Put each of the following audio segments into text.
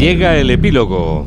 Llega el epílogo.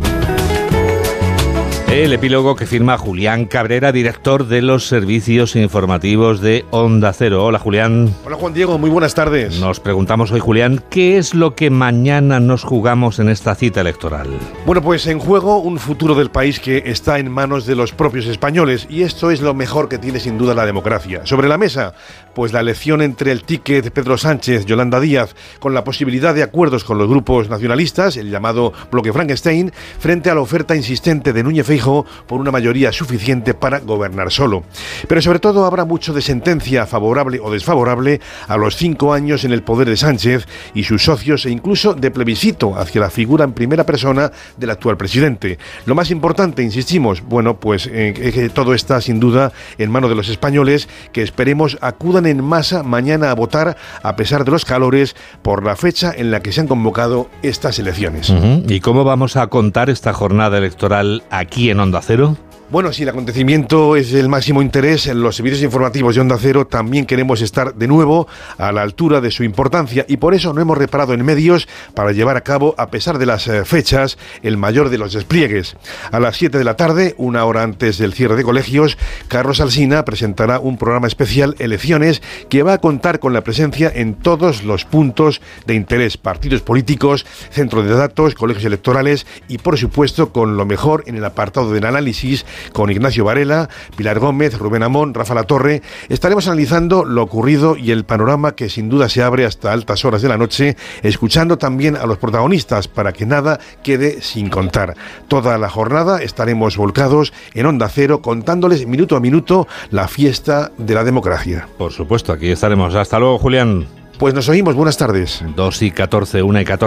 El epílogo que firma Julián Cabrera, director de los servicios informativos de Onda Cero. Hola Julián. Hola Juan Diego, muy buenas tardes. Nos preguntamos hoy Julián, ¿qué es lo que mañana nos jugamos en esta cita electoral? Bueno, pues en juego un futuro del país que está en manos de los propios españoles y esto es lo mejor que tiene sin duda la democracia. Sobre la mesa, pues la elección entre el ticket Pedro Sánchez, Yolanda Díaz, con la posibilidad de acuerdos con los grupos nacionalistas, el llamado bloque Frankenstein, frente a la oferta insistente de Núñez Feijóo por una mayoría suficiente para gobernar solo. Pero sobre todo habrá mucho de sentencia favorable o desfavorable a los cinco años en el poder de Sánchez y sus socios e incluso de plebiscito hacia la figura en primera persona del actual presidente. Lo más importante, insistimos, bueno, pues eh, que todo está sin duda en manos de los españoles que esperemos acudan en masa mañana a votar a pesar de los calores por la fecha en la que se han convocado estas elecciones. ¿Y cómo vamos a contar esta jornada electoral aquí en en Onda Cero? Bueno, si el acontecimiento es el máximo interés, en los servicios informativos de Onda Cero también queremos estar de nuevo a la altura de su importancia y por eso no hemos reparado en medios para llevar a cabo, a pesar de las eh, fechas, el mayor de los despliegues. A las 7 de la tarde, una hora antes del cierre de colegios, Carlos Alsina presentará un programa especial Elecciones que va a contar con la presencia en todos los puntos de interés, partidos políticos, centros de datos, colegios electorales y por supuesto con lo mejor en el apartado del análisis con Ignacio Varela, Pilar Gómez, Rubén Amón, Rafa La Torre. Estaremos analizando lo ocurrido y el panorama que sin duda se abre hasta altas horas de la noche, escuchando también a los protagonistas para que nada quede sin contar. Toda la jornada estaremos volcados en Onda Cero contándoles minuto a minuto la fiesta de la democracia. Por supuesto, aquí estaremos. Hasta luego, Julián. Pues nos oímos. Buenas tardes. 2 y 14, 1 y 14.